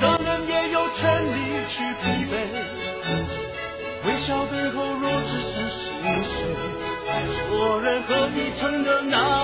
的人也有权利去疲惫，微笑背后若只剩心碎，做人何必撑得那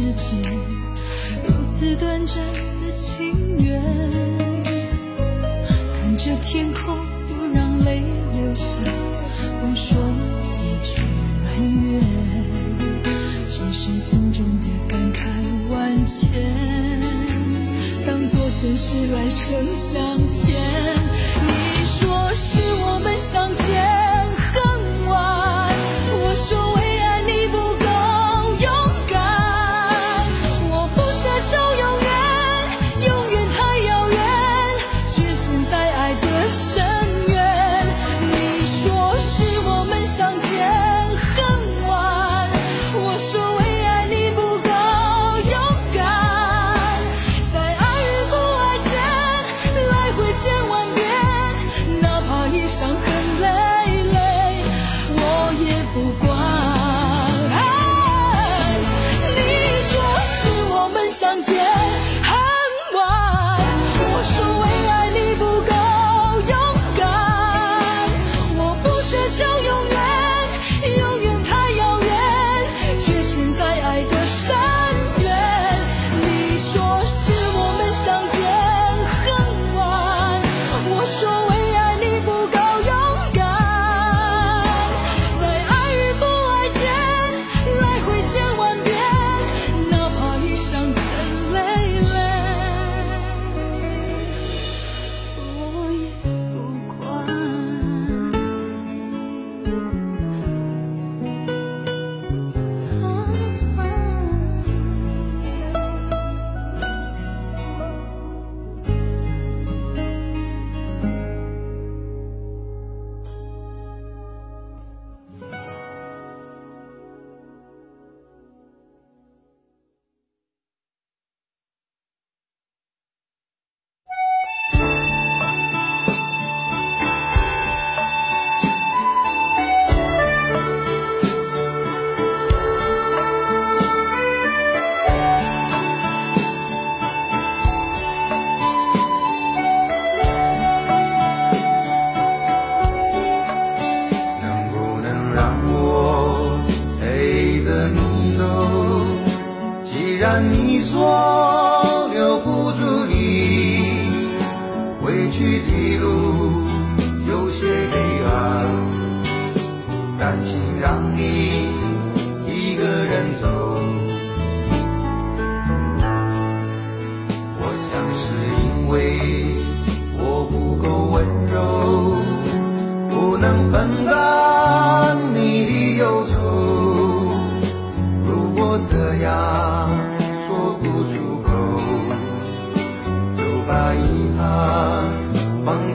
们之间，如此短暂的情缘。看着天空，不让泪流下，不说一句埋怨，只是心中的感慨万千。当作前世来生相欠。你说是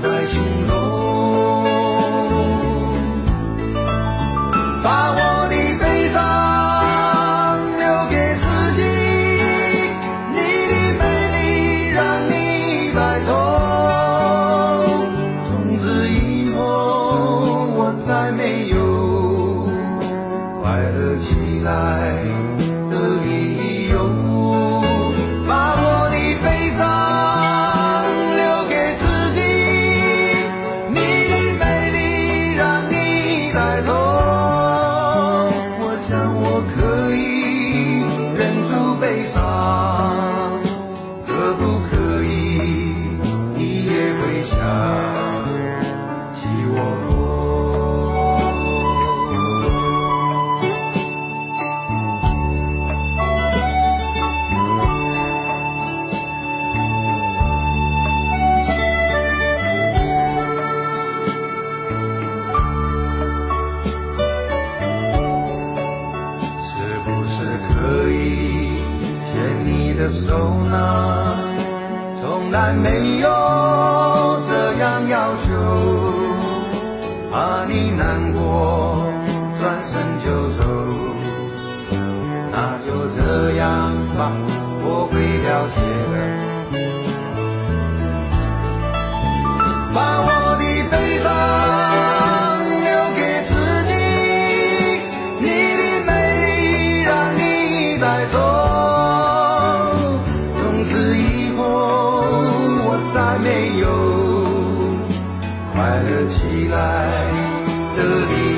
在心中把我的悲伤留给自己你的美丽让你带走从此以后我再没有快乐起来。的手呢从来没有这样要求怕你难过转身就走那就这样吧我会了解的把我的悲伤还没有快乐起来的理由。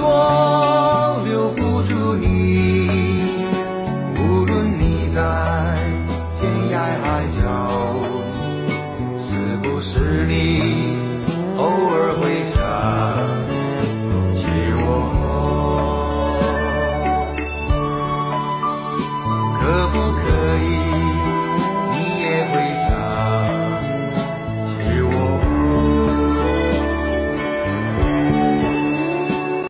过